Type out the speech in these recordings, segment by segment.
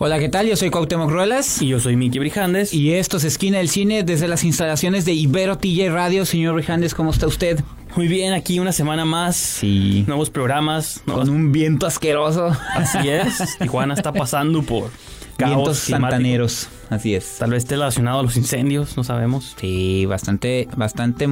Hola, ¿qué tal? Yo soy Cuauhtémoc Ruelas. Y yo soy Miki Brijandes. Y esto es Esquina del Cine desde las instalaciones de Ibero TJ Radio. Señor Brijandes, ¿cómo está usted? Muy bien, aquí una semana más. Sí. Nuevos programas. Con un viento asqueroso. Así es. Tijuana está pasando por Vientos santaneros, así es. Tal vez esté relacionado a los incendios, no sabemos. Sí, bastante, bastante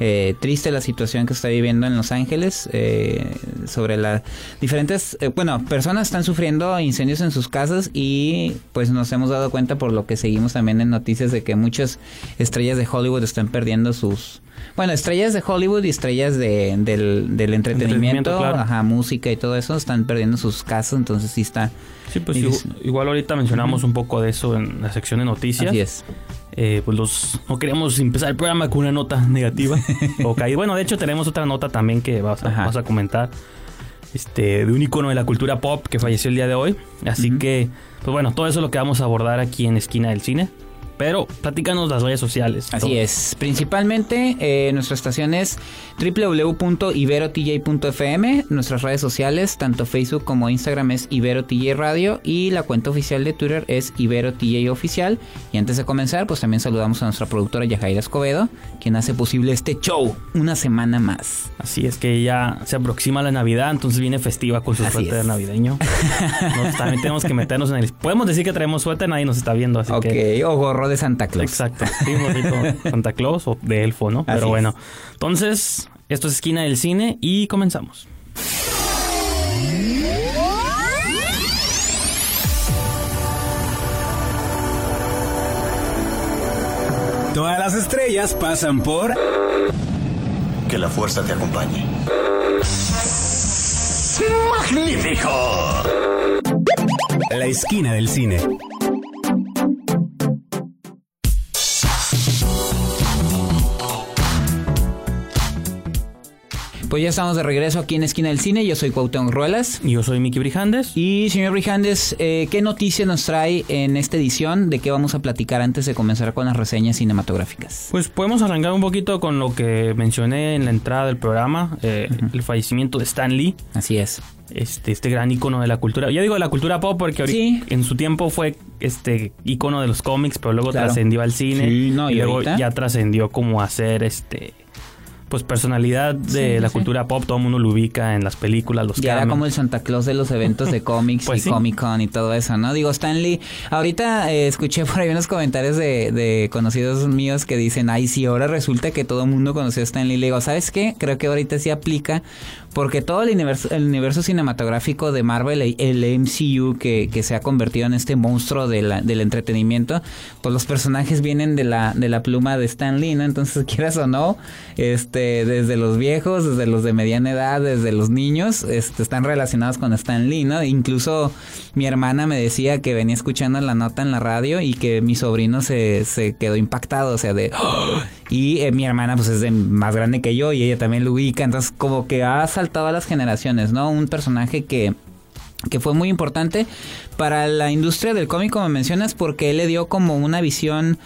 eh, triste la situación que está viviendo en Los Ángeles eh, sobre las diferentes, eh, bueno, personas están sufriendo incendios en sus casas y pues nos hemos dado cuenta por lo que seguimos también en noticias de que muchas estrellas de Hollywood están perdiendo sus, bueno, estrellas de Hollywood y estrellas de, del, del entretenimiento, ajá, música y todo eso están perdiendo sus casas, entonces sí está Sí, pues igual, ahorita mencionamos un poco de eso en la sección de noticias. Así es. Eh, pues los, no queremos empezar el programa con una nota negativa. o Bueno, de hecho tenemos otra nota también que vas a, a comentar. Este, de un icono de la cultura pop que falleció el día de hoy. Así que, pues bueno, todo eso es lo que vamos a abordar aquí en Esquina del Cine. Pero platícanos las redes sociales. Así es. Principalmente eh, nuestra estación es www.iberotj.fm. Nuestras redes sociales, tanto Facebook como Instagram es IberoTJ Radio. Y la cuenta oficial de Twitter es IberoTJ Oficial. Y antes de comenzar, pues también saludamos a nuestra productora Yajaira Escobedo, quien hace posible este show una semana más. Así es que ya se aproxima la Navidad, entonces viene festiva con su suéter navideño. también tenemos que meternos en el... Podemos decir que traemos suéter, nadie nos está viendo, así que... o gorro de Santa Claus. Exacto. Sí. Santa Claus o de elfo, ¿no? Pero bueno. Entonces, esto es Esquina del Cine y comenzamos. Todas las estrellas pasan por... Que la fuerza te acompañe. ¡Magnífico! La esquina del cine. Pues ya estamos de regreso aquí en Esquina del Cine. Yo soy Cuauhtémoc Ruelas. Y yo soy Miki Brijandes. Y señor Brijandes, eh, ¿qué noticia nos trae en esta edición? ¿De qué vamos a platicar antes de comenzar con las reseñas cinematográficas? Pues podemos arrancar un poquito con lo que mencioné en la entrada del programa, eh, el fallecimiento de Stan Lee. Así es. Este, este gran icono de la cultura. Ya digo de la cultura pop porque ahorita, en su tiempo fue este icono de los cómics, pero luego trascendió al cine. y, luego ya trascendió como hacer este pues personalidad de la cultura pop, todo el mundo lo ubica en las películas, los Ya era como el Santa Claus de los eventos de cómics pues y Comic Con y todo eso, ¿no? Digo, Stanley, ahorita eh, escuché por ahí unos comentarios de, de, conocidos míos que dicen, ay, si ahora resulta que todo el mundo conoció a Stanley. Le digo, ¿sabes qué? Creo que ahorita sí aplica porque todo el universo, el universo cinematográfico de Marvel, el MCU que, que se ha convertido en este monstruo de del entretenimiento, pues los personajes vienen de la, de la pluma de Stan Lee, ¿no? Entonces, quieras o no, este, desde los viejos, desde los de mediana edad, desde los niños, este, están relacionados con Stan Lee, ¿no? Incluso mi hermana me decía que venía escuchando la nota en la radio y que mi sobrino se, se quedó impactado, o sea, de... Y eh, mi hermana pues es más grande que yo y ella también lo ubica, entonces como que ha saltado a las generaciones, ¿no? Un personaje que que fue muy importante para la industria del cómic, como mencionas, porque él le dio como una visión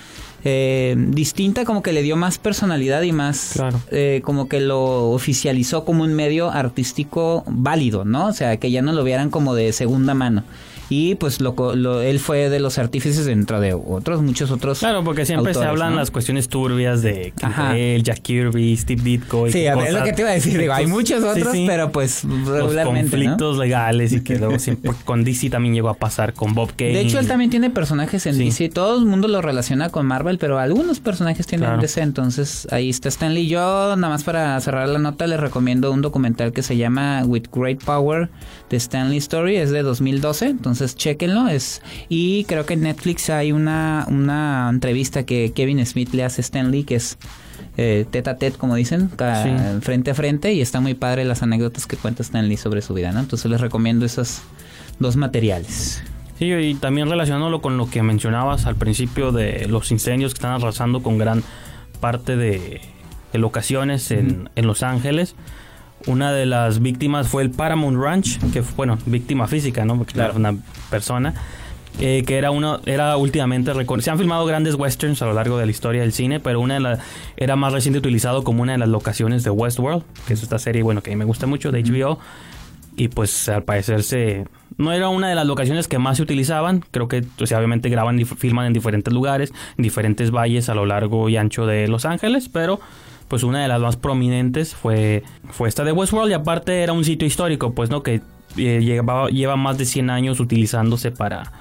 eh, distinta, como que le dio más personalidad y más, eh, como que lo oficializó como un medio artístico válido, ¿no? O sea, que ya no lo vieran como de segunda mano y pues lo, él fue de los artífices dentro de otros, muchos otros. Claro, porque siempre se hablan las cuestiones turbias de él, Jack Kirby, Steve Ditko. Y sí, es lo que te iba a decir. Digo, hay muchos otros, pero pues regularmente. Los conflictos legales y que luego siempre con DC también llegó a pasar con Bob Kane. De hecho, él también tiene personajes en DC. Todo el mundo lo relaciona con Marvel, pero algunos personajes tienen en DC. Entonces ahí está Stanley. Yo, nada más para cerrar la nota, les recomiendo un documental que se llama With Great Power de Stanley Story. Es de 2012. Entonces entonces chequenlo. Es, y creo que en Netflix hay una, una entrevista que Kevin Smith le hace a Stan Lee, que es eh, tete a tete, como dicen, frente a frente, y está muy padre las anécdotas que cuenta Stan Lee sobre su vida, ¿no? Entonces les recomiendo esos dos materiales. Sí, y también relacionándolo con lo que mencionabas al principio de los incendios que están arrasando con gran parte de, locaciones en, en, Los Ángeles. Una de las víctimas fue el Paramount Ranch, que fue, bueno, víctima física, ¿no? Porque claro. era una persona. Eh, que era uno era últimamente se han filmado grandes westerns a lo largo de la historia del cine pero una de las era más reciente utilizado como una de las locaciones de Westworld que es esta serie bueno que a mí me gusta mucho de HBO y pues al parecer se no era una de las locaciones que más se utilizaban. Creo que pues, obviamente graban y filman en diferentes lugares, en diferentes valles a lo largo y ancho de Los Ángeles, pero pues una de las más prominentes fue, fue esta de Westworld y aparte era un sitio histórico, pues no que eh, lleva, lleva más de 100 años utilizándose para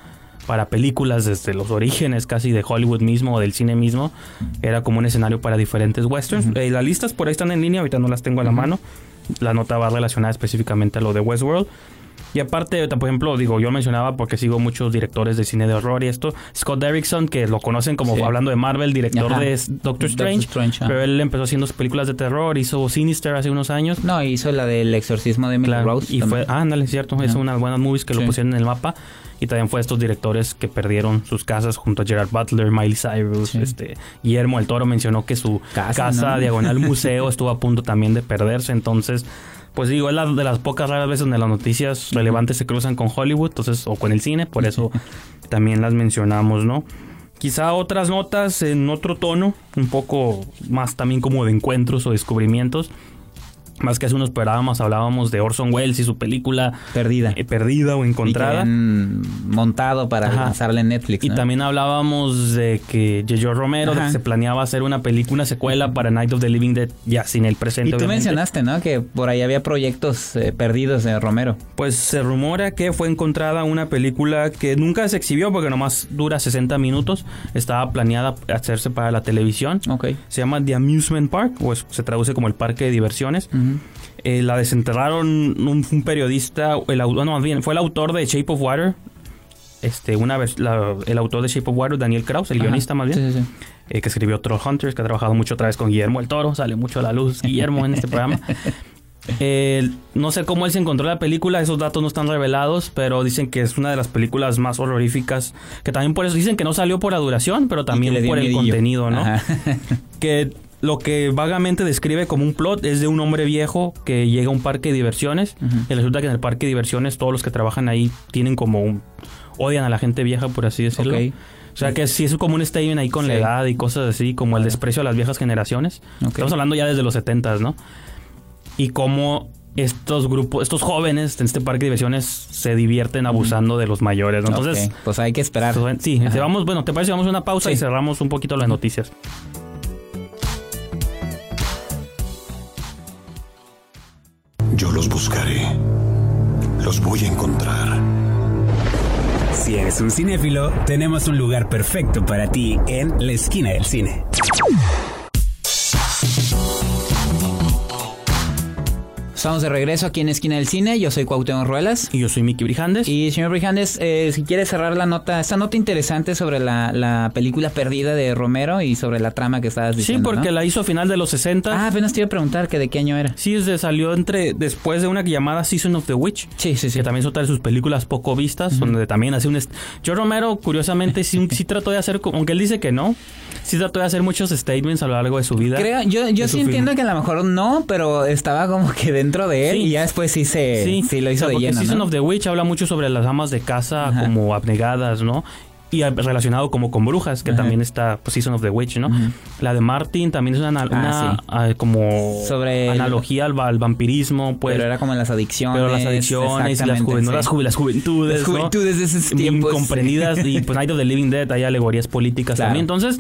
para películas desde los orígenes casi de Hollywood mismo o del cine mismo. Era como un escenario para diferentes westerns. Eh, las listas por ahí están en línea, ahorita no las tengo a la mano. La nota va relacionada específicamente a lo de Westworld. Y aparte, por ejemplo, digo, yo mencionaba porque sigo muchos directores de cine de horror y esto. Scott Derrickson, que lo conocen como hablando de Marvel, director de Doctor Strange. pero él empezó haciendo películas de terror, hizo Sinister hace unos años. No, hizo la del exorcismo de Emily Rose. Y fue, ah, ándale, cierto, es una buenas movies que lo pusieron en el mapa y también fue estos directores que perdieron sus casas junto a Gerard Butler, Miley Cyrus, este Guillermo el Toro mencionó que su casa, diagonal museo estuvo a punto también de perderse, entonces pues digo, es la de las pocas raras veces donde las noticias relevantes se cruzan con Hollywood, entonces, o con el cine, por eso también las mencionamos, ¿no? Quizá otras notas en otro tono, un poco más también como de encuentros o descubrimientos. Más que hace unos programas hablábamos de Orson Welles y su película Perdida. Eh, perdida o encontrada. montado para lanzarla en Netflix. Y también hablábamos de que J.J. Romero se planeaba hacer una película, una secuela para Night of the Living Dead ya sin el presente. Y tú mencionaste, ¿no? Que por ahí había proyectos eh, perdidos de Romero. Pues se rumora que fue encontrada una película que nunca se exhibió porque nomás dura 60 minutos. Estaba planeada hacerse para la televisión. Ok. Se llama The Amusement Park, o se traduce como el parque de diversiones. Eh, la desenterraron un, periodista, el, no, bien, fue el autor de Shape of Water. Este, una vez, el autor de Shape of Water, Daniel Kraus, el guionista más bien, eh, que escribió Troll Hunters, que ha trabajado mucho otra vez con Guillermo el Toro, sale mucho a la luz Guillermo en este programa. Eh, no sé cómo él se encontró la película, esos datos no están revelados, pero dicen que es una de las películas más horroríficas, que también por eso dicen que no salió por la duración, pero también por el contenido, ¿no? que lo que vagamente describe como un plot es de un hombre viejo que llega a un parque de diversiones y resulta que en el parque de diversiones todos los que trabajan ahí tienen como un... odian a la gente vieja, por así decirlo. O sea que sí es como un statement ahí con la edad y cosas así, como el desprecio a las viejas generaciones. Estamos hablando ya desde los 70 ¿no? Y cómo estos grupos, estos jóvenes en este parque de diversiones se divierten abusando de los mayores. ¿no? Entonces, pues hay que esperar. Pues, sí, vamos, bueno, ¿te parece? Vamos a una pausa y cerramos un poquito las noticias. Yo los buscaré. Los voy a encontrar. Si eres un cinéfilo, tenemos un lugar perfecto para ti en la esquina del cine. Estamos de regreso aquí en Esquina del Cine. Yo soy Cuauhtémoc Ruelas. Y yo soy Miki Brijandes. Y señor Brijandes, eh, si quiere cerrar la nota, esta nota interesante sobre la, película perdida de Romero y sobre la trama que estabas diciendo. Sí, porque la hizo a final de los 60. Ah, apenas te iba a preguntar que de qué año era. Sí, se salió entre después de una llamada Season of the Witch. Sí, sí, sí. Que también es otra de sus películas poco vistas, donde también hace un... Yo Romero, curiosamente, sí, sí trató de hacer, aunque él dice que no, sí trató de hacer muchos statements a lo largo de su vida. Creo, yo, yo sí entiendo que a lo mejor no, pero estaba como que dentro de él y ya después sí se sí, lo hizo de lleno. Season of the Witch habla mucho sobre las amas de casa como abnegadas, ¿no? y relacionado como con brujas, que también está pues, Season of the Witch, ¿no? La de Martin también es una, ah, ah, como Sobre analogía al, vampirismo, pues. Pero era como las adicciones. Pero las adicciones y las, las, juventudes. Las juventudes de esos tiempos. Incomprendidas. y pues Night of the Living Dead hay alegorías políticas también. Entonces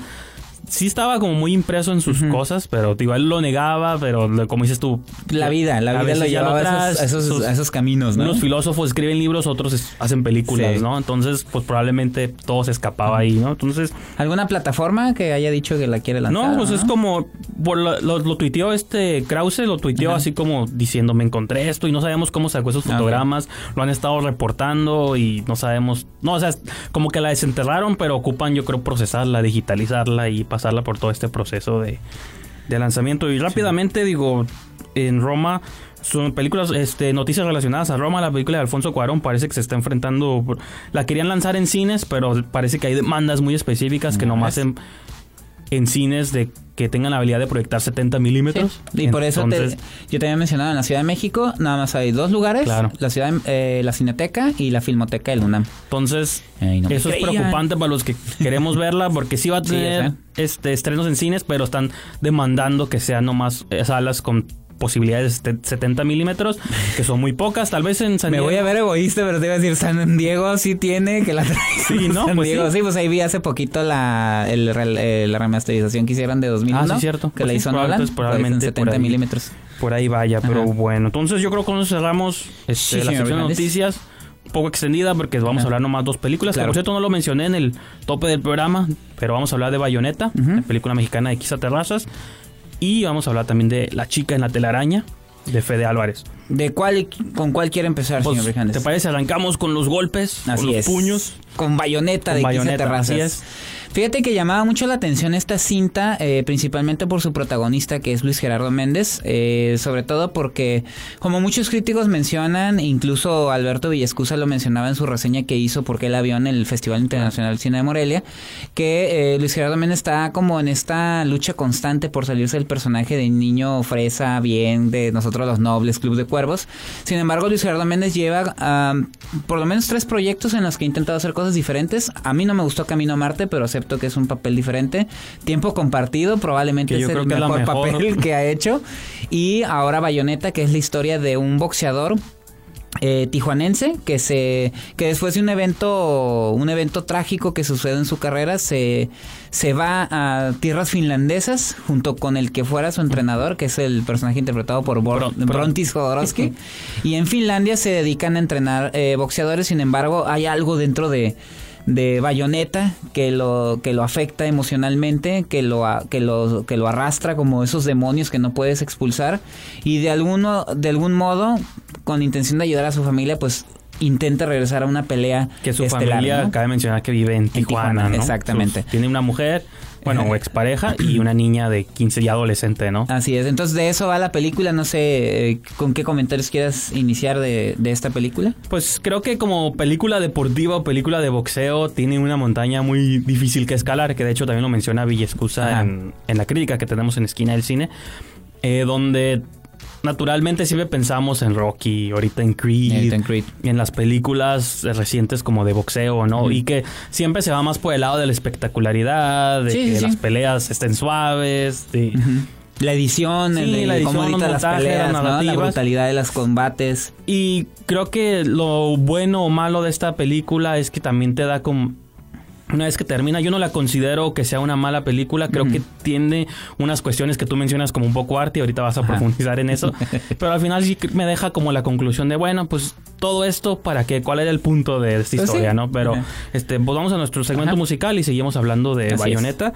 sí estaba como muy impreso en sus cosas, pero igual lo negaba, pero como dices tú... La vida, la vida lo llevaba a esos, a esos, caminos, ¿no? Unos filósofos escriben libros, otros hacen películas, ¿no? Entonces, pues probablemente todo se escapaba ahí, ¿no? Entonces... ¿Alguna plataforma que haya dicho que la quiere lanzar? No, pues es como... Lo, lo, tuiteó este Krause, lo tuiteó así como diciendo, me encontré esto y no sabemos cómo sacó esos fotogramas, lo han estado reportando y no sabemos... No, o sea, como que la desenterraron, pero ocupan yo creo procesarla, digitalizarla y pasarla por todo este proceso de, lanzamiento. Y rápidamente digo, en Roma son películas, este, noticias relacionadas a Roma, la película de Alfonso Cuarón parece que se está enfrentando, la querían lanzar en cines, pero parece que hay demandas muy específicas que nomás en, en cines de que tengan la habilidad de proyectar 70 milímetros. Y por eso yo te había mencionado en la Ciudad de México, nada más hay dos lugares, la ciudad, eh, la Cineteca y la Filmoteca del UNAM. Entonces, eso es preocupante para los que queremos verla, porque sí va a tener este estrenos en cines, pero están demandando que sean nomás eh, salas con posibilidades de 70 milímetros, que son muy pocas. Tal vez en San Diego. Me voy a ver egoísta, pero te iba a decir, San Diego sí tiene que la Sí, ¿no? San pues Diego, sí. pues ahí vi hace poquito la, el, eh, la remasterización que hicieron de 2001. Ah, sí, cierto. Que la pues hizo Nolan. probablemente 70 milímetros. Por ahí vaya, pero bueno. Entonces yo creo que con cerramos este, la sección de noticias. Un poco extendida porque vamos a hablar nomás dos películas. Que por cierto no lo mencioné en el tope del programa, pero vamos a hablar de Bayonetta, la película mexicana de Quizá Terrazas. Y vamos a hablar también de La chica en la telaraña de Fede Álvarez. ¿De cuál, con cuál quiere empezar, pues, señor Brijandes? ¿Te parece? Arrancamos con los golpes, Así con los puños. Con bayoneta de bayoneta, Terrazas. Fíjate que llamaba mucho la atención esta cinta, eh, principalmente por su protagonista, que es Luis Gerardo Méndez, eh, sobre todo porque, como muchos críticos mencionan, incluso Alberto Villescusa lo mencionaba en su reseña que hizo porque él vio en el Festival Internacional de Cine de Morelia, que eh, Luis Gerardo Méndez está como en esta lucha constante por salirse del personaje de niño fresa, bien, de nosotros los nobles, Club de Cuervos. Sin embargo, Luis Gerardo Méndez lleva por lo menos tres proyectos en los que ha intentado hacer cosas diferentes. A mí no me gustó Camino a Marte, pero que es un papel diferente. Tiempo compartido, probablemente es el mejor, papel que ha hecho. Y ahora Bayonetta, que es la historia de un boxeador eh, tijuanense que se que después de un evento un evento trágico que sucede en su carrera se se va a tierras finlandesas junto con el que fuera su entrenador que es el personaje interpretado por Brontis Jodorowsky y en Finlandia se dedican a entrenar eh, boxeadores sin embargo hay algo dentro de de bayoneta que lo que lo afecta emocionalmente, que lo que lo que lo arrastra como esos demonios que no puedes expulsar. Y de alguno de algún modo con intención de ayudar a su familia, pues intenta regresar a una pelea que su familia cabe mencionar que vive en Tijuana, exactamente. tiene una mujer bueno, o expareja y una niña de 15 y adolescente, ¿no? Así es. Entonces, de eso va la película. No sé eh, con qué comentarios quieras iniciar de, esta película. Pues creo que como película deportiva o película de boxeo tiene una montaña muy difícil que escalar, que de hecho también lo menciona Villescusa en, en, la crítica que tenemos en Esquina del Cine, eh, donde naturalmente siempre pensamos en Rocky, ahorita en Creed, en, Creed. en las películas recientes como de boxeo, ¿no? Y que siempre se va más por el lado de la espectacularidad, de que las peleas estén suaves, de... La edición, el, la edición, cómo las peleas, la brutalidad de los combates. Y creo que lo bueno o malo de esta película es que también te da como una vez que termina, yo no la considero que sea una mala película, creo que tiene unas cuestiones que tú mencionas como un poco arte y ahorita vas a profundizar en eso, pero al final sí me deja como la conclusión de, bueno, pues todo esto para qué, cuál era el punto de esta pues historia, ¿no? Pero este, pues vamos a nuestro segmento musical y seguimos hablando de Bayonetta.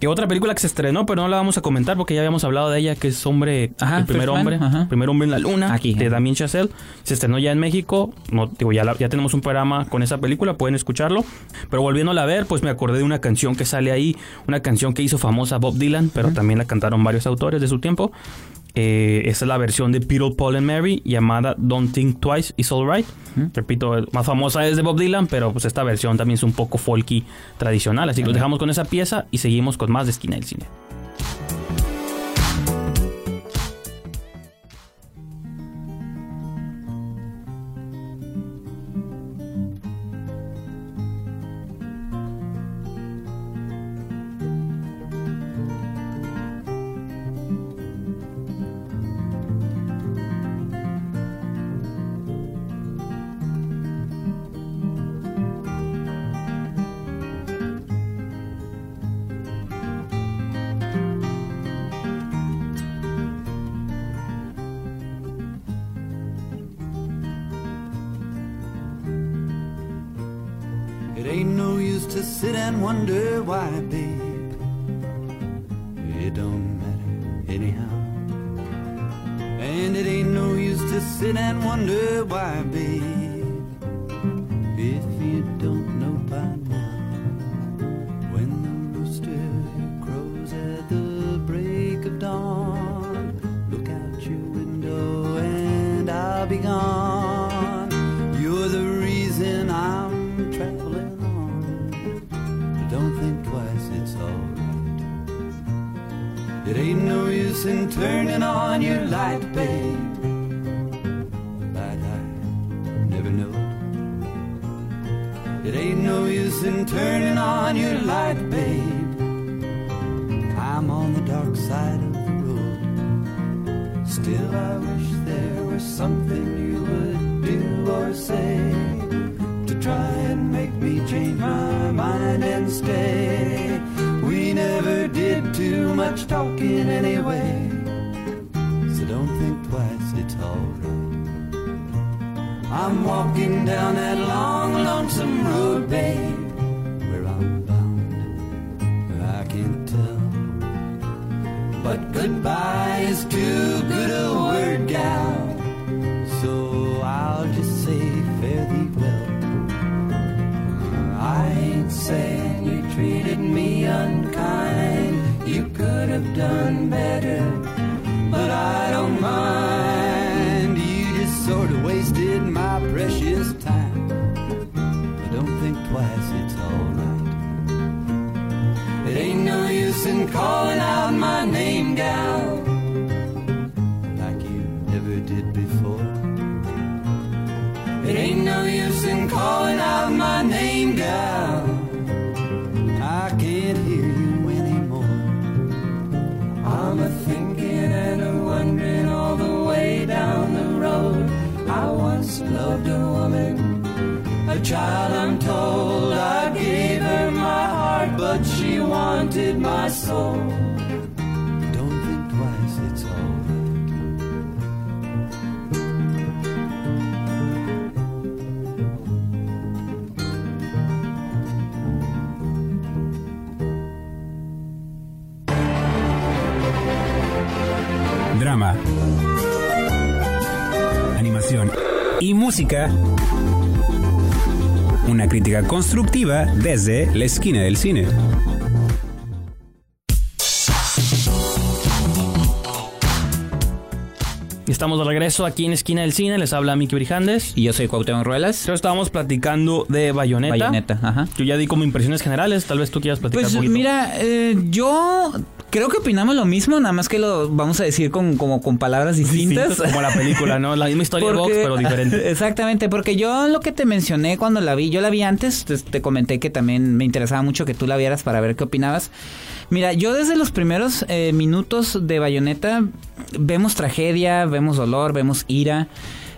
Que otra película que se estrenó, pero no la vamos a comentar porque ya habíamos hablado de ella, que es Hombre, el primer hombre, primer hombre en la luna, Aquí, de Damien Chazelle. Se estrenó ya en México. No, digo, ya, ya tenemos un programa con esa película, pueden escucharlo. Pero volviéndola a ver, pues me acordé de una canción que sale ahí, una canción que hizo famosa Bob Dylan, pero también la cantaron varios autores de su tiempo. Eh, esa es la versión de Peter, Paul and Mary llamada Don't Think Twice, It's Alright. Repito, más famosa es de Bob Dylan, pero pues esta versión también es un poco folky tradicional. Así que lo dejamos con esa pieza y seguimos con más de Esquina del Cine. to sit and wonder why, babe. It don't matter anyhow. And it ain't no use to sit and wonder why, babe. Turning on your light, babe. That I never know. It ain't no use in turning on your light, babe. I'm on the dark side of the road. Still, I wish there was something you would do or say to try and make me change my mind and stay. We never did too much talking anyway. Alright. I'm walking down that long, lonesome road, babe. Where I'm bound, I can't tell. But goodbye is too good a word, gal. So I'll just say fare thee well. I ain't saying you treated me unkind. You could have done better, calling out my name, gal, like you never did before. It ain't no use in calling out my name, gal. I can't hear you anymore. I'm a thinking and a wondering all the way down the road. I once loved a woman, a child I'm told. Drama. Animación. Y música. Una crítica constructiva desde la esquina del cine. Estamos de regreso aquí en Esquina del Cine. Les habla Miki Brijandes. Y yo soy Cuauhtémoc Ruelas. Pero estábamos platicando de Bayonetta. Bayonetta, ajá. Yo ya di como impresiones generales. Tal vez tú quieras platicar Pues un poquito. mira, eh, yo creo que opinamos lo mismo, nada más que lo vamos a decir con, como con palabras distintas. Distintos como la película, ¿no? La misma historia de Vox, Porque- pero diferente. Exactamente, porque yo lo que te mencioné cuando la vi, yo la vi antes, te, te comenté que también me interesaba mucho que tú la vieras para ver qué opinabas. Mira, yo desde los primeros eh, minutos de Bayonetta vemos tragedia, vemos dolor, vemos ira.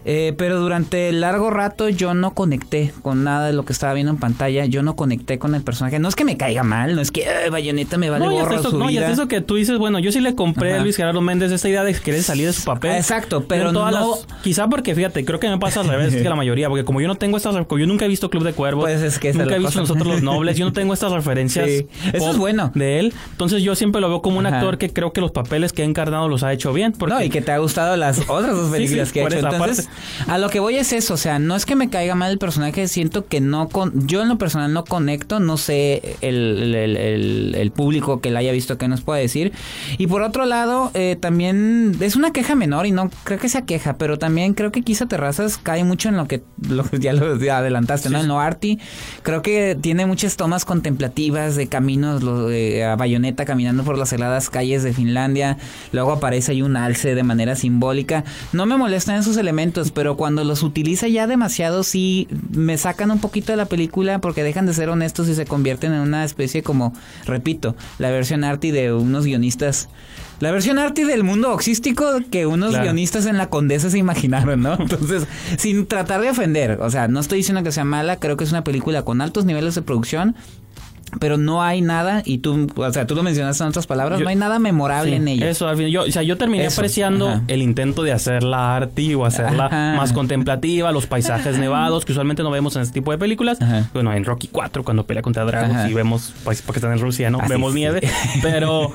Eh, pero durante largo rato yo no conecté con nada de lo que estaba viendo en pantalla. Yo no conecté con el personaje. No es que me caiga mal, no es que "Ay, Bayonetta me vale no, y gorro eso, su no, y hasta vida. eso que tú dices, bueno, yo sí le compré Ajá. a Luis Gerardo Méndez esta idea de querer salir de su papel. Exacto, pero no- las- quizá porque, fíjate, creo que me pasa al revés que la mayoría, porque como yo no tengo estas... Yo nunca he visto Club de Cuervos. Pues es que nunca he visto. Nosotros los Nobles. Yo no tengo estas referencias Sí, eso es bueno. de él. Entonces yo siempre lo veo como un Ajá. actor que creo que los papeles que ha encarnado los ha hecho bien. Porque No, y que te ha gustado las otras dos películas sí, que ha hecho. esa Entonces, a lo que voy es eso, o sea, no es que me caiga mal el personaje, siento que no con, yo en lo personal no conecto, no sé el, el, el- el público que la haya visto que nos puede decir. Y por otro lado, eh, también es una queja menor y no creo que sea queja, pero también creo que Quizá Terrazas cae mucho en lo que, lo ya lo adelantaste, ¿no? En lo arty. Creo que tiene muchas tomas contemplativas de caminos, lo de a Bayonetta caminando por las heladas calles de Finlandia. Luego aparece ahí un alce de manera simbólica. No me molestan esos elementos, pero cuando los utiliza ya demasiado, sí me sacan un poquito de la película porque dejan de ser honestos y se convierten en una especie como, repito, la versión arty de unos guionistas. La versión arty del mundo oxístico que unos Claro. guionistas en la condesa se imaginaron, ¿no? Entonces, sin tratar de ofender, o sea, no estoy diciendo que sea mala, creo que es una película con altos niveles de producción, pero no hay nada, y tú, o sea, tú lo mencionaste en otras palabras, Yo- no hay nada memorable Sí, en ella. Eso, al fin, yo, o sea, yo terminé Eso, apreciando ajá. el intento de hacerla arty o hacerla Ajá. más contemplativa, los paisajes nevados que usualmente no vemos en este tipo de películas. Ajá. Bueno, en Rocky 4 cuando pelea contra Dragos y vemos, pues, porque están en Rusia, ¿no? Ah, vemos sí. nieve, pero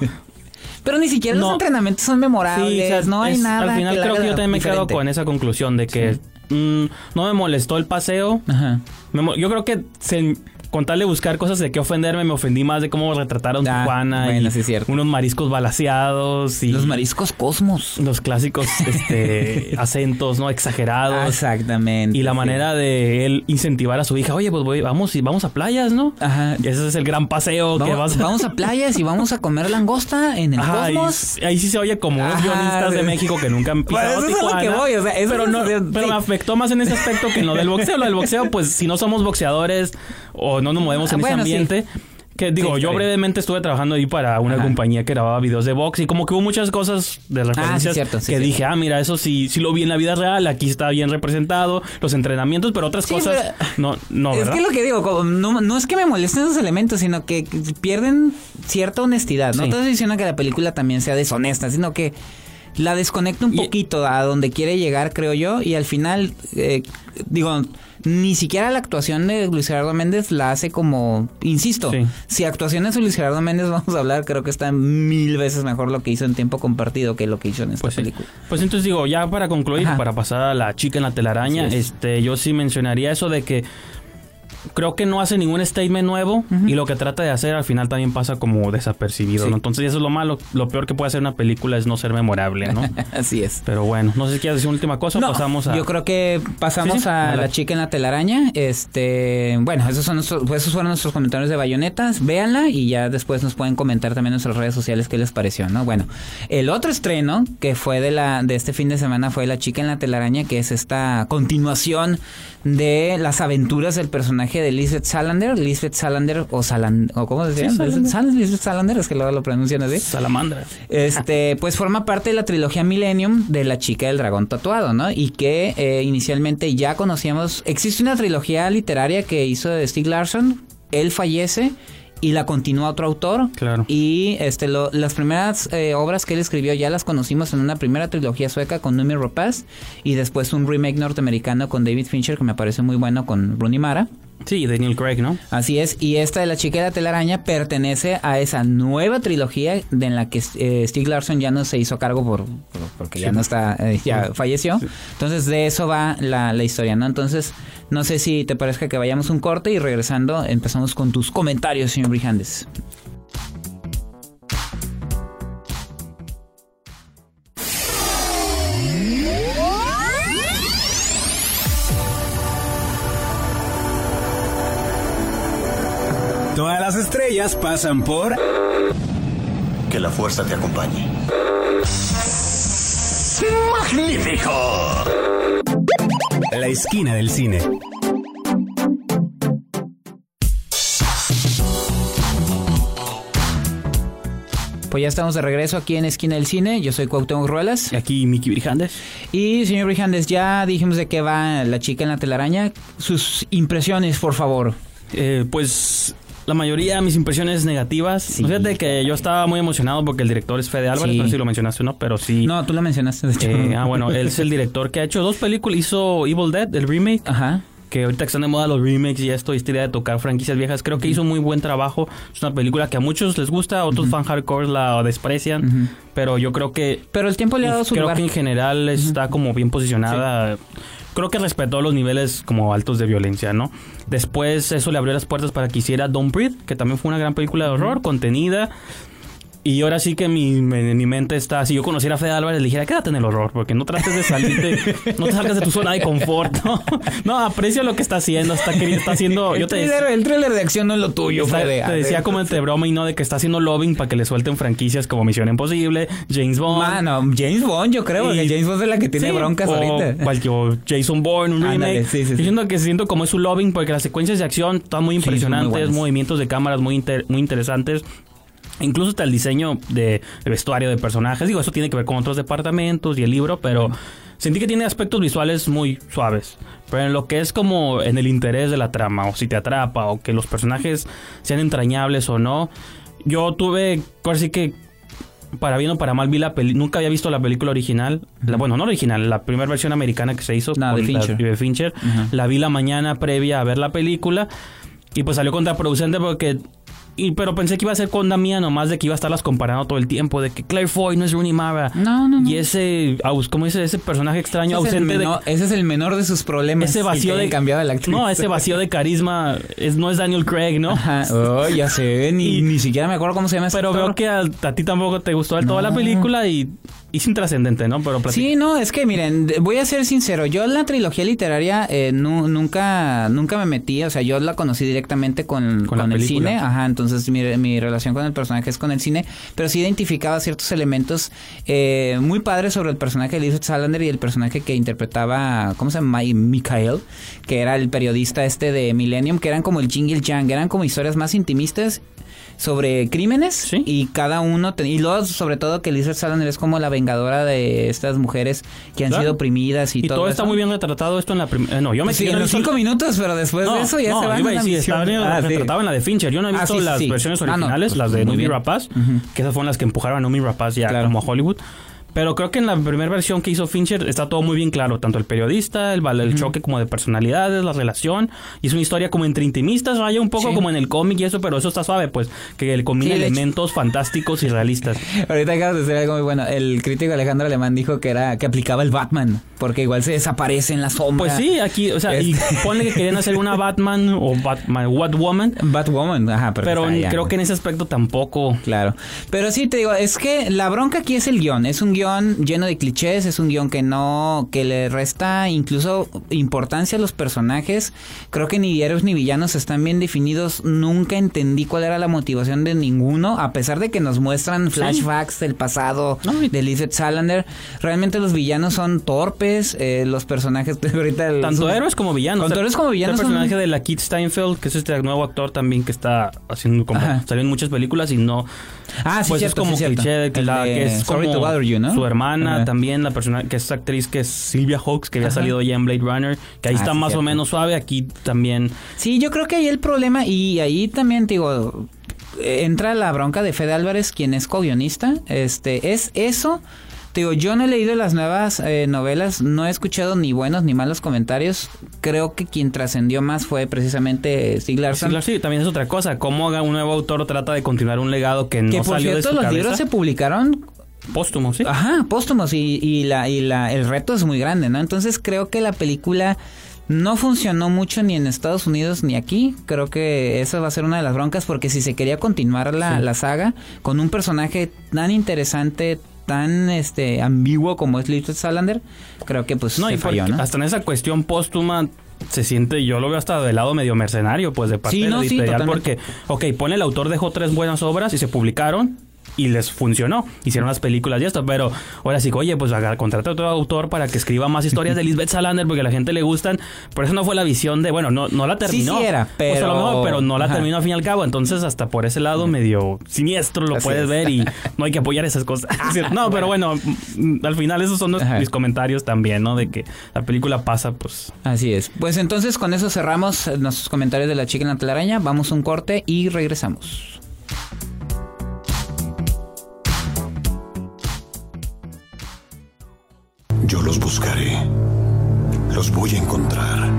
Pero ni siquiera los entrenamientos son memorables, sí, o sea, no hay es- nada. Al final que creo que yo también me quedo con esa conclusión de que mm, no me molestó el paseo. Ajá. Me yo creo que se con tal de buscar cosas de qué ofenderme, me ofendí más de cómo retrataron Ah, Tijuana bueno, y sí es cierto. unos mariscos balaseados y Los mariscos cosmos. los clásicos este, acentos, ¿no? Exagerados. Exactamente. Y la sí. manera de él incentivar a su hija, oye, pues voy- vamos, y vamos a playas, ¿no? Ajá. Y ese es el gran paseo que Vamos, vas a... vamos a playas y vamos a comer langosta en el Ajá, y cosmos. ahí sí se oye como unos guionistas de. México que nunca han Pues pisado eso es a lo Tijuana. que voy, o sea, eso pero es- no, sí. pero me afectó más en ese aspecto que en lo del boxeo. Lo del boxeo, pues si no somos boxeadores o no nos movemos en Ah, bueno, ese sí. ambiente. Que digo, Sí, yo brevemente estuve trabajando ahí para una Ajá. compañía que grababa videos de box y como que hubo muchas cosas de referencias cierto, sí, que dije, ah, mira, eso sí, sí lo vi en la vida real, aquí está bien representado, los entrenamientos, pero otras cosas pero- no, no, es ¿verdad? que lo que digo, como no, no es que me molesten esos elementos, sino que pierden cierta honestidad. No Sí. estoy diciendo que la película también sea deshonesta, sino que la desconecta un Y- poquito a donde quiere llegar, creo yo, y al final, eh, digo, ni siquiera la actuación de Luis Gerardo Méndez la hace como, insisto, Sí. si actuaciones de Luis Gerardo Méndez vamos a hablar, creo que está mil veces mejor lo que hizo en tiempo compartido que lo que hizo en esta Pues, sí. película. pues entonces digo, ya para concluir, Ajá. para pasar a la chica en la telaraña, este, yo sí mencionaría eso de que creo que no hace ningún statement nuevo y lo que trata de hacer al final también pasa como desapercibido, Sí. ¿no? Entonces eso es lo malo, lo peor que puede hacer una película es no ser memorable, ¿no? Así es. Pero bueno, no sé si quieres decir una última cosa o pasamos a... Yo creo que pasamos Sí, sí, a a la- la chica en la telaraña. Este, bueno, esos son nuestros, pues esos fueron nuestros comentarios de bayonetas. Véanla y ya después nos pueden comentar también en nuestras redes sociales qué les pareció, ¿no? Bueno, el otro estreno que fue de la de este fin de semana fue La chica en la telaraña, que es esta continuación de las aventuras del personaje de Lisbeth Salander, Lisbeth Salander o Salan o cómo se llama, Salander. Lisbeth, Salander, es que luego lo pronuncian así. Salamandra. Este, pues forma parte de la trilogía Millennium de la chica del dragón tatuado, ¿no? Y que eh, inicialmente ya conocíamos. Existe una trilogía literaria que hizo de Stieg Larsson. Él fallece y la continúa otro autor. Claro. Y este, lo- las primeras eh, obras que él escribió ya las conocimos en una primera trilogía sueca con Numi Rapaz y después un remake norteamericano con David Fincher que me parece muy bueno con Rooney Mara. Sí, Daniel Craig, ¿no? Así es, y esta de la chica de la telaraña pertenece a esa nueva trilogía de en la que eh, Stieg Larsson ya no se hizo cargo por, por- porque ya no está, eh, ya falleció. Entonces de eso va la, la historia, ¿no? Entonces no sé si te parezca que vayamos un corte y regresando empezamos con tus comentarios, señor Brijandes. Pasan por... Que la fuerza te acompañe. ¡Magnífico! La esquina del cine. Pues ya estamos de regreso aquí en Esquina del Cine. Yo soy Cuauhtémoc Ruelas. Y aquí Mickey Brijandes. Y señor Brijandes, ya dijimos de qué va la chica en la telaraña. Sus impresiones, por favor. Eh, pues la mayoría de mis impresiones negativas. Sí. Fíjate que yo estaba muy emocionado porque el director es Fede Álvarez, Sí. no sé si lo mencionaste o no, pero sí. No, tú lo mencionaste. De hecho. Eh, ah, bueno, él es el director que ha hecho dos películas. Hizo Evil Dead, el remake, Ajá. Que ahorita que están de moda los remakes y esto, y esta idea de tocar franquicias viejas. Creo que hizo muy buen trabajo. Es una película que a muchos les gusta, a otros fan hardcore la desprecian. Pero yo creo que Pero el tiempo le ha dado su creo lugar. que en general está como bien posicionada. Creo que respetó los niveles como altos de violencia, ¿no? Después eso le abrió las puertas para que hiciera Don't Breathe, que también fue una gran película de horror, contenida. Y ahora sí que mi, mi, mi mente está... Si yo conociera a Fede Álvarez, le dijera, quédate en el horror, porque no trates de salirte... no te salgas de tu zona de confort, ¿no? No, aprecio lo que está haciendo. Está, queriendo- está haciendo... El, Yo te, thriller, el thriller de acción no es lo tuyo, Está- Fede. te decía como entre broma y no de que está haciendo lobbying para que le suelten franquicias como Misión Imposible, James Bond. Mano, James Bond, yo creo, Y- James Bond es la que tiene Sí, broncas o ahorita. Cualquier Jason Bourne, un Ándale, remake. sí, sí. Diciendo que siento como es un lobbying porque las secuencias de acción están muy impresionantes, movimientos de cámaras muy, inter- muy interesantes. Incluso hasta el diseño de, de vestuario de personajes. Digo, eso tiene que ver con otros departamentos y el libro, pero sentí que tiene aspectos visuales muy suaves. Pero en lo que es como en el interés de la trama, o si te atrapa, o que los personajes sean entrañables o no, yo tuve, ahora sí que para bien o para mal vi la peli nunca había visto la película original la, bueno no original la primera versión americana que se hizo No, de la- Fincher. de Fincher Ajá. la vi la mañana previa a ver la película y pues salió contraproducente porque Y, pero pensé que iba a ser con Damia nomás de que iba a estarlas comparando todo el tiempo, de que Claire Foy no es Rooney Mara. No, no, no. Y ese, aus- ¿cómo dice? Ese personaje extraño, Ese es, de... ese es el menor de sus problemas. Ese vacío de... cambiado el actriz. No, ese vacío de carisma es, no es Daniel Craig, ¿no? Ajá. Oh, ya sé, ni, Y- ni siquiera me acuerdo cómo se llama ese Pero actor. veo que a, a ti tampoco te gustó del toda la película y, y es intrascendente, ¿no? Pero platica. Sí, no, es que miren, voy a ser sincero, yo la trilogía literaria eh, nu- nunca nunca me metí, o sea, yo la conocí directamente con, Con el cine, ajá, entonces mi, mi relación con el personaje es con el cine, pero sí identificaba ciertos elementos eh, muy padres sobre el personaje de Elizabeth Salander y el personaje que interpretaba, ¿cómo se llama? Mi- Mikhail, que era el periodista este de Millennium, que eran como el Jingle Yang, eran como historias más intimistas sobre crímenes Sí. y cada uno y luego sobre todo que Elizabeth Salander es como la vengadora de estas mujeres que han Claro. sido oprimidas y, Y todo, está muy bien retratado esto en la primera... no, yo me Sí, en los cinco minutos, pero después no, de eso ya no, se van a a la decir, misión. estaba bien Ah, sí. retratado en la de Fincher. Yo no he Ah, visto sí, las sí. versiones Ah, no, originales, pues, las de bien. Rapaz, que esas fueron las que empujaron a Noomi Rapaz ya Claro. como a Hollywood. Pero creo que en la primera versión que hizo Fincher está todo muy bien claro, tanto el periodista, el, el choque como de personalidades, la relación, y es una historia como entre intimistas, raya un poco Sí. como en el cómic y eso, pero eso está suave, pues, que le combina Sí, de hecho- elementos fantásticos y realistas. Ahorita acabas de decir algo muy bueno. El crítico Alejandro Alemán dijo que era que aplicaba el Batman, porque igual se desaparece en la sombra. Pues sí, aquí, o sea, y ponle que querían hacer una Batman o Batman, Batwoman, Batwoman, ajá, pero, pero creo que en ese aspecto tampoco. Claro. Pero sí, te digo, es que la bronca aquí es el guion. Es un guion lleno de clichés, es un guion que no, que le resta incluso importancia a los personajes. Creo que ni héroes ni villanos están bien definidos. Nunca entendí cuál era la motivación de ninguno, a pesar de que nos muestran flashbacks del pasado No, de Lizeth Salander. Realmente los villanos son torpes, eh, los personajes ahorita... el- Tanto héroes como villanos. Tanto héroes como villanos El son- personaje de la Kit Steinfeld, que es este nuevo actor también que está haciendo como Ajá. salió en muchas películas y no Ah, sí, pues cierto, es como sí, cierto. cliché de que, la, de que es Sorry como to Bother You, ¿no? su hermana también la persona que es actriz que es Silvia Hawks que había salido ya en Blade Runner que ahí Ah, está sí, más o menos suave aquí también Sí, yo creo que ahí el problema, y ahí también, digo, entra la bronca de Fede Álvarez, quien es co-guionista. Este, es eso. Te digo, yo no he leído las nuevas eh, novelas, no he escuchado ni buenos ni malos comentarios. Creo que quien trascendió más fue precisamente Stieg Larsson. sí, también es otra cosa cómo haga un nuevo autor trata de continuar un legado que no que por salió cierto, de su los cabeza libros se publicaron póstumo sí Ajá, póstumos y, y la y la el reto es muy grande, ¿no? Entonces creo que la película no funcionó mucho ni en Estados Unidos ni aquí. Creo que esa va a ser una de las broncas porque si se quería continuar la, Sí. la saga con un personaje tan interesante, tan este ambiguo como es Lizard Salander, creo que pues No, se y falló, ¿no? hasta en esa cuestión póstuma se siente, yo lo veo hasta del lado medio mercenario, pues de parte Sí, de la sí, editorial, porque, ok, pone el autor dejó tres buenas obras y se publicaron y les funcionó, hicieron las películas y esto, pero ahora sí, oye, pues contrata a otro autor para que escriba más historias de Lisbeth Salander porque a la gente le gustan, pero eso no fue la visión de, bueno, no, no la terminó. sí era, O sea, lo pero- mejor, pero no la Ajá. terminó al fin y al cabo, entonces hasta por ese lado medio siniestro lo Así puedes es. ver y no hay que apoyar esas cosas. no, pero bueno, mm, al final esos son los- mis comentarios también, ¿no? De que la película pasa, pues... Así es. Pues entonces con eso cerramos nuestros comentarios de la chica en la telaraña. Vamos a un corte y regresamos. Yo los buscaré. Los voy a encontrar.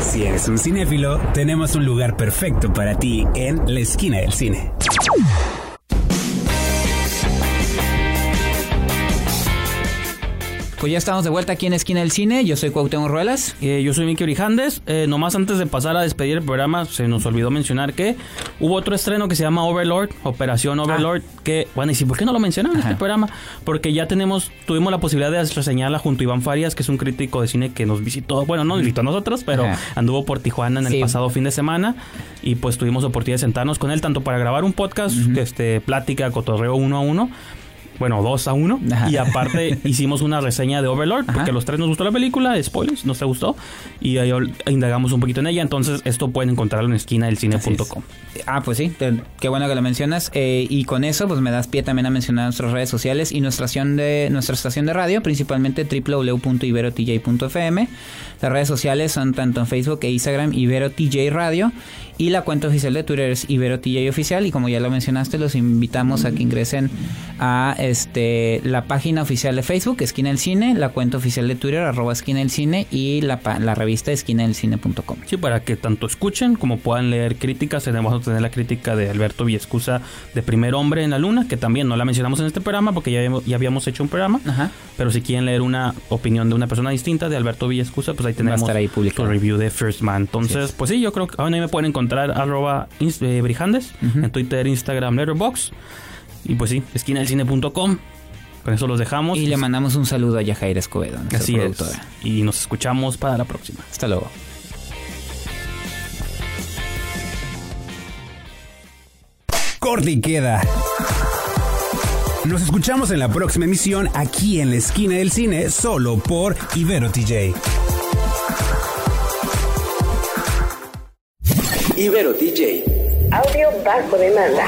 Si eres un cinéfilo, tenemos un lugar perfecto para ti en la esquina del cine. Pues ya estamos de vuelta aquí en Esquina del Cine. Yo soy Cuauhtémoc Ruelas. Eh, yo soy Miki Orijandes. Eh, nomás antes de pasar a despedir el programa, se nos olvidó mencionar que hubo otro estreno que se llama Overlord, Operación Overlord, que, bueno, y si, ¿por qué no lo mencionan en este programa? Porque ya tenemos, tuvimos la posibilidad de reseñarla junto a Iván Farias, que es un crítico de cine que nos visitó, bueno, no nos visitó a nosotros, pero Ajá. anduvo por Tijuana en el Sí. pasado fin de semana y pues tuvimos oportunidad de sentarnos con él, tanto para grabar un podcast, este, plática, cotorreo uno a uno, bueno, dos a uno. Ajá. Y aparte hicimos una reseña de Overlord, Ajá. porque a los tres nos gustó la película, spoilers, nos te gustó. Y ahí indagamos un poquito en ella. Entonces, esto pueden encontrarlo en esquina del cine.com. Ah, pues sí, te- qué bueno que lo mencionas. Eh, y con eso, pues me das pie también a mencionar nuestras redes sociales y nuestra estación de, nuestra estación de radio, principalmente www.iberotj.fm. Las redes sociales son tanto en Facebook e Instagram IberoTJ Radio. Y la cuenta oficial de Twitter es IberoTJ Oficial. Y como ya lo mencionaste, los invitamos a que ingresen a este, la página oficial de Facebook, Esquina del Cine, la cuenta oficial de Twitter, arroba Esquina del Cine, y la, la revista esquinadelcine.com. Sí, para que tanto escuchen como puedan leer críticas. Tenemos a tener la crítica de Alberto Villescusa de Primer Hombre en la Luna, que también no la mencionamos en este programa porque ya habíamos, ya habíamos hecho un programa. Ajá. Pero si quieren leer una opinión de una persona distinta de Alberto Villescusa, pues ahí tenemos ahí su review de First Man. Entonces, pues sí, yo creo que ahora ahí me pueden encontrar arroba ins- eh, Brijandes en Twitter, Instagram, Letterboxd. Y pues sí, esquinadelcine.com. Con eso los dejamos. Y le mandamos un saludo a Yajaira Escobedo, nuestra Así productora. es. Y nos escuchamos para la próxima. Hasta luego. Corte y queda. Nos escuchamos en la próxima emisión aquí en la esquina del cine, solo por Ibero TJ. Ibero DJ. Audio bajo demanda.